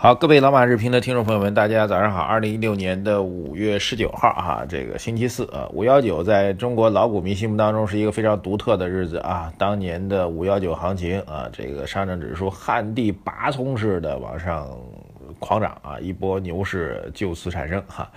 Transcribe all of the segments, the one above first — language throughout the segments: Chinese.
好，各位老马日评的听众朋友们，大家早上好。二零一六年的五月十九号，哈，这个星期四啊，五幺九在中国老股民心目当中是一个非常独特的日子啊。当年的五幺九行情啊，这个上证指数旱地拔葱似的往上狂涨啊，一波牛市就此产生哈。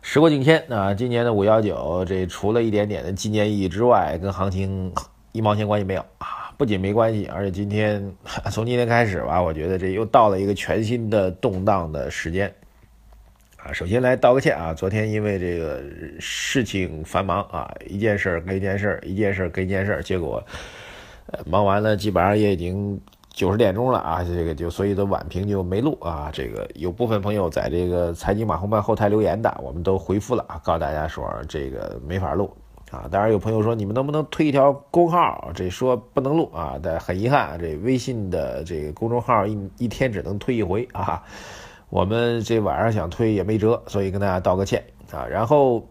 时过境迁啊，今年的五幺九这除了一点点的纪念意义之外，跟行情一毛钱关系没有啊。不仅没关系，而且今天从今天开始吧，我觉得这又到了一个全新的动荡的时间啊。首先来道个歉啊，昨天因为这个事情繁忙啊，一件事跟一件事，一件事跟一件事，结果呃忙完了，基本上也已经九十点钟了啊，这个就所以的晚评就没录啊。这个有部分朋友在这个财经马红办后台留言的，我们都回复了啊，告诉大家说这个没法录。啊，当然有朋友说你们能不能推一条公号？这说不能录啊，但很遗憾，这微信的这个公众号一一天只能推一回啊。我们这晚上想推也没辙，所以跟大家道个歉啊。然后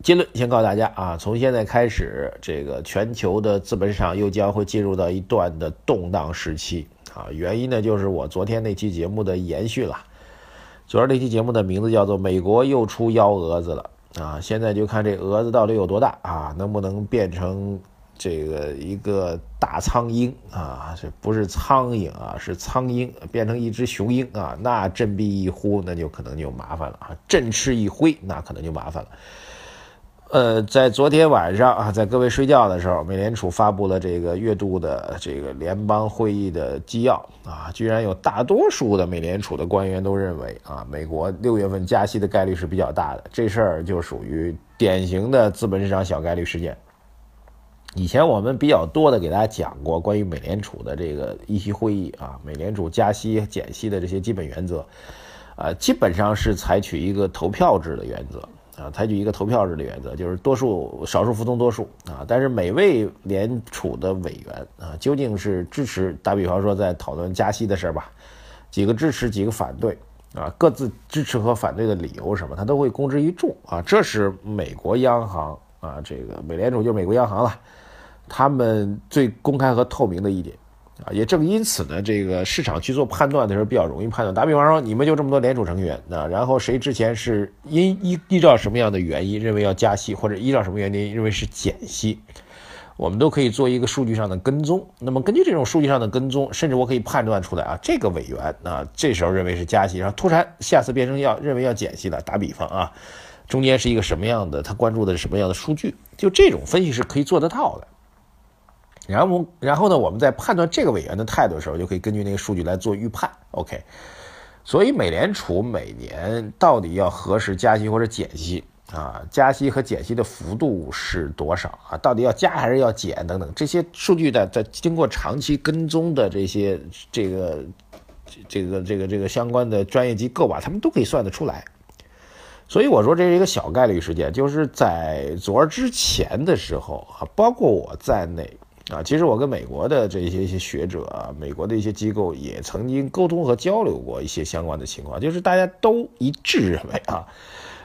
结论先告诉大家啊，从现在开始，这个全球的资本市场又将会进入到一段的动荡时期啊。原因呢，就是我昨天那期节目的延续了。昨儿那期节目的名字叫做《美国又出幺蛾子了》。啊，现在就看这蛾子到底有多大啊？能不能变成这个一个大苍蝇啊？这不是苍蝇啊，是苍蝇，变成一只雄鹰啊？那振臂一呼，那就可能就麻烦了啊！振翅一挥，那可能就麻烦了。呃，在昨天晚上啊，在各位睡觉的时候，美联储发布了这个月度的这个联邦会议的纪要啊，居然有大多数的美联储的官员都认为啊，美国六月份加息的概率是比较大的，这事儿就属于典型的资本市场小概率事件。以前我们比较多的给大家讲过关于美联储的这个议息会议啊，美联储加息减息的这些基本原则，啊，基本上是采取一个投票制的原则。啊，采取一个投票制的原则，就是多数少数服从多数啊。但是每位联储的委员啊，究竟是支持？打比方说，在讨论加息的事吧，几个支持，几个反对啊，各自支持和反对的理由什么，他都会公之于众啊。这是美国央行啊，这个美联储就是美国央行了，他们最公开和透明的一点。啊，也正因此呢，这个市场去做判断的时候比较容易判断。打比方说，你们就这么多联储成员，那然后谁之前是因依依照什么样的原因认为要加息，或者依照什么原因认为是减息，我们都可以做一个数据上的跟踪。那么根据这种数据上的跟踪，甚至我可以判断出来啊，这个委员啊这时候认为是加息，然后突然下次变成要认为要减息了。打比方啊，中间是一个什么样的，他关注的是什么样的数据？就这种分析是可以做得到的。然后，然后呢？我们在判断这个委员的态度的时候，就可以根据那个数据来做预判。OK，所以美联储每年到底要何时加息或者减息啊？加息和减息的幅度是多少啊？到底要加还是要减等等这些数据的，在经过长期跟踪的这些这个这个这个这个相关的专业机构吧，他们都可以算得出来。所以我说这是一个小概率事件，就是在昨儿之前的时候啊，包括我在内。啊，其实我跟美国的这些一些学者啊，美国的一些机构也曾经沟通和交流过一些相关的情况，就是大家都一致认为啊，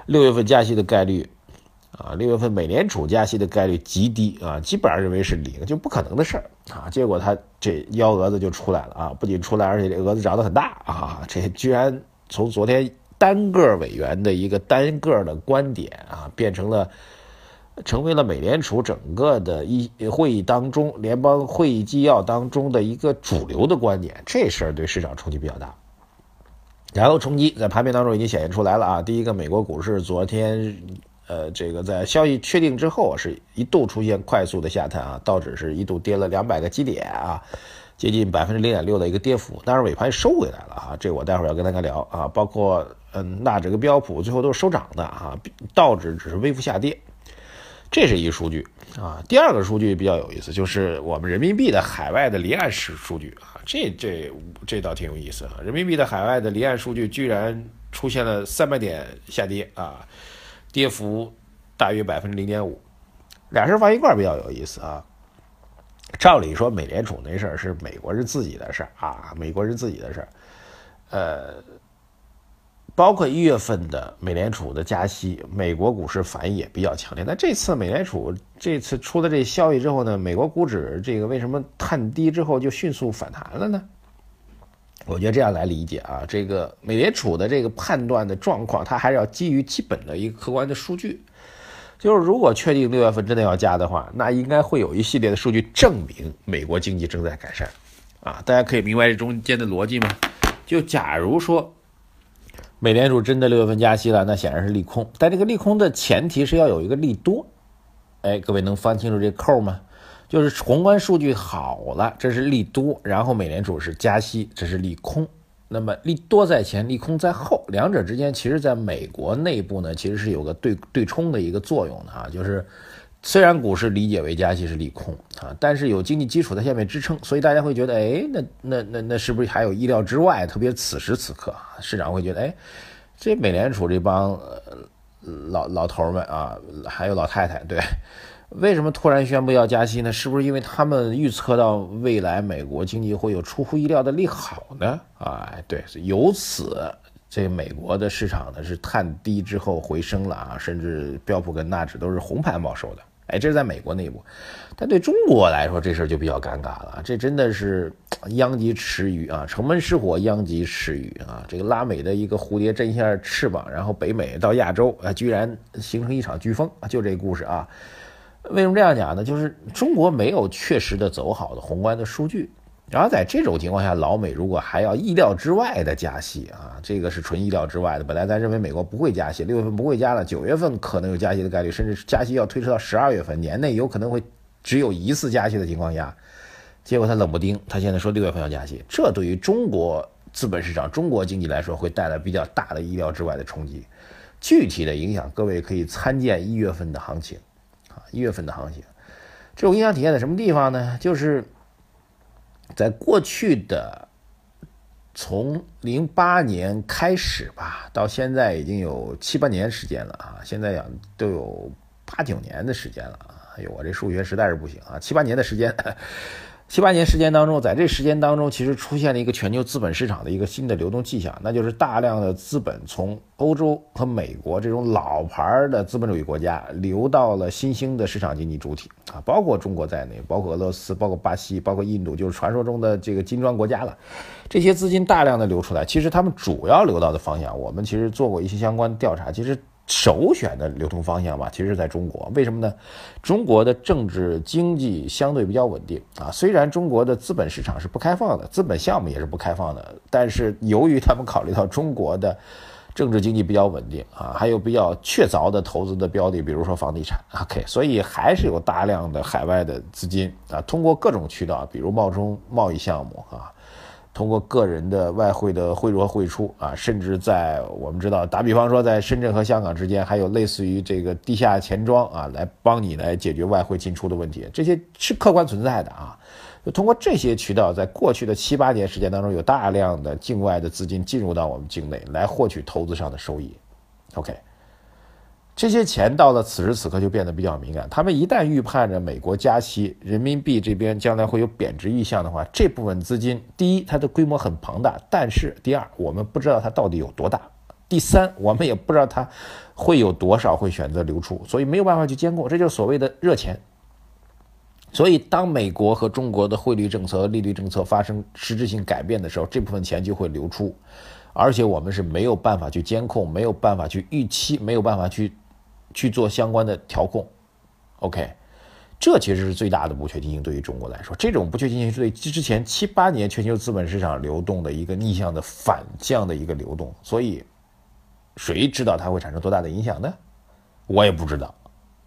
六月份加息的概率，啊，六月份美联储加息的概率极低啊，基本上认为是零，就不可能的事儿啊。结果他这幺蛾子就出来了啊，不仅出来，而且这蛾子长得很大啊，这居然从昨天单个委员的一个单个的观点啊，变成了。成为了美联储整个的一会议当中，联邦会议纪要当中的一个主流的观点，这事儿对市场冲击比较大。然后冲击在盘面当中已经显现出来了啊！第一个，美国股市昨天，呃，这个在消息确定之后，是一度出现快速的下探啊，道指是一度跌了两百个基点啊，接近百分之零点六的一个跌幅，但是尾盘收回来了啊，这我待会儿要跟大家聊啊，包括嗯纳指跟标普最后都是收涨的啊，道指只是微幅下跌。这是一数据。啊，第二个数据比较有意思，就是我们人民币的海外的离岸式数据。啊，这这这倒挺有意思啊，人民币的海外的离岸数据居然出现了三百点下跌啊，跌幅大约百分之零点五。俩事放一块比较有意思啊。照理说，美联储那事儿是美国人自己的事儿啊，美国人自己的事儿，呃，包括一月份的美联储的加息，美国股市反应也比较强烈。那这次美联储这次出了这消息之后呢，美国股指这个为什么探低之后就迅速反弹了呢？我觉得这样来理解啊，这个美联储的这个判断的状况，它还是要基于基本的一个客观的数据。就是如果确定六月份真的要加的话，那应该会有一系列的数据证明美国经济正在改善，啊，大家可以明白这中间的逻辑吗？就假如说美联储真的六月份加息了，那显然是利空，但这个利空的前提是要有一个利多，哎，各位能翻清楚这扣吗？就是宏观数据好了，这是利多，然后美联储是加息，这是利空。那么利多在前，利空在后，两者之间其实在美国内部呢，其实是有个对对冲的一个作用的啊。就是虽然股市理解为加息是利空啊，但是有经济基础在下面支撑，所以大家会觉得，哎，那那那那是不是还有意料之外？特别此时此刻，市场会觉得，哎，这美联储这帮呃老老头们啊，还有老太太，对。为什么突然宣布要加息呢？是不是因为他们预测到未来美国经济会有出乎意料的利好呢？啊，对，由此这美国的市场呢是探低之后回升了啊，甚至标普跟纳指都是红盘报收的。哎，这是在美国内部，但对中国来说这事儿就比较尴尬了。这真的是殃及池鱼啊，城门失火殃及池鱼啊。这个拉美的一个蝴蝶振一下翅膀，然后北美到亚洲啊，居然形成一场飓风啊，就这故事啊。为什么这样讲呢？就是中国没有确实的走好的宏观的数据，然后在这种情况下，老美如果还要意料之外的加息啊，这个是纯意料之外的。本来咱认为美国不会加息，六月份不会加了，九月份可能有加息的概率，甚至加息要推迟到十二月份，年内有可能会只有一次加息的情况下，结果他冷不丁，他现在说六月份要加息，这对于中国资本市场、中国经济来说会带来比较大的意料之外的冲击。具体的影响，各位可以参见一月份的行情啊。一月份的行情，这种影响体现在什么地方呢？就是在过去的从零八年开始吧，到现在已经有七八年时间了啊！现在呀都有八九年的时间了啊！哎呦，我这数学实在是不行啊！七八年的时间。七八年时间当中，在这时间当中，其实出现了一个全球资本市场的一个新的流动迹象，那就是大量的资本从欧洲和美国这种老牌的资本主义国家流到了新兴的市场经济主体啊，包括中国在内，包括俄罗斯，包括巴西，包括印度，就是传说中的这个金砖国家了。这些资金大量的流出来，其实他们主要流到的方向，我们其实做过一些相关调查，其实。首选的流通方向吧，其实在中国。为什么呢？中国的政治经济相对比较稳定啊。虽然中国的资本市场是不开放的，资本项目也是不开放的，但是由于他们考虑到中国的政治经济比较稳定啊，还有比较确凿的投资的标的，比如说房地产，OK，所以还是有大量的海外的资金啊，通过各种渠道，比如冒充贸易项目啊。通过个人的外汇的汇入和汇出啊，甚至在我们知道，打比方说，在深圳和香港之间，还有类似于这个地下钱庄啊，来帮你来解决外汇进出的问题，这些是客观存在的啊。就通过这些渠道，在过去的七八年时间当中，有大量的境外的资金进入到我们境内来获取投资上的收益。OK。这些钱到了此时此刻就变得比较敏感。他们一旦预判着美国加息，人民币这边将来会有贬值意向的话，这部分资金，第一，它的规模很庞大；但是第二，我们不知道它到底有多大；第三，我们也不知道它会有多少会选择流出，所以没有办法去监控。这就是所谓的热钱。所以，当美国和中国的汇率政策利率政策发生实质性改变的时候，这部分钱就会流出，而且我们是没有办法去监控、没有办法去预期、没有办法去。去做相关的调控，OK，这其实是最大的不确定性。对于中国来说，这种不确定性是对之前七八年全球资本市场流动的一个逆向的反向的一个流动。所以，谁知道它会产生多大的影响呢？我也不知道，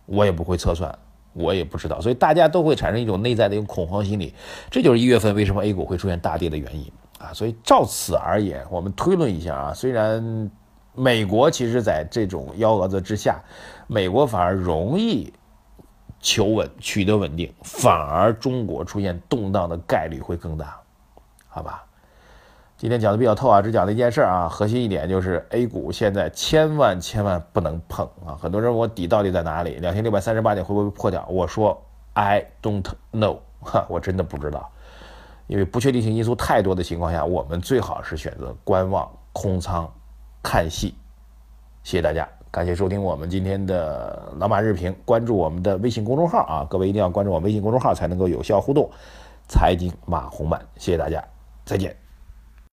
我也不会测算，我也不知道。所以大家都会产生一种内在的一种恐慌心理。这就是一月份为什么 A 股会出现大跌的原因啊！所以照此而言，我们推论一下啊，虽然。美国其实，在这种幺蛾子之下，美国反而容易求稳、取得稳定，反而中国出现动荡的概率会更大，好吧？今天讲的比较透啊，只讲了一件事啊，核心一点就是 A 股现在千万千万不能碰啊！很多人问我底到底在哪里？两千六百三十八点会不会破掉？我说 I don't know，哈，我真的不知道，因为不确定性因素太多的情况下，我们最好是选择观望、空仓、看戏。谢谢大家，感谢收听我们今天的老马日评，关注我们的微信公众号啊，各位一定要关注我微信公众号才能够有效互动。财经马红漫，谢谢大家，再见。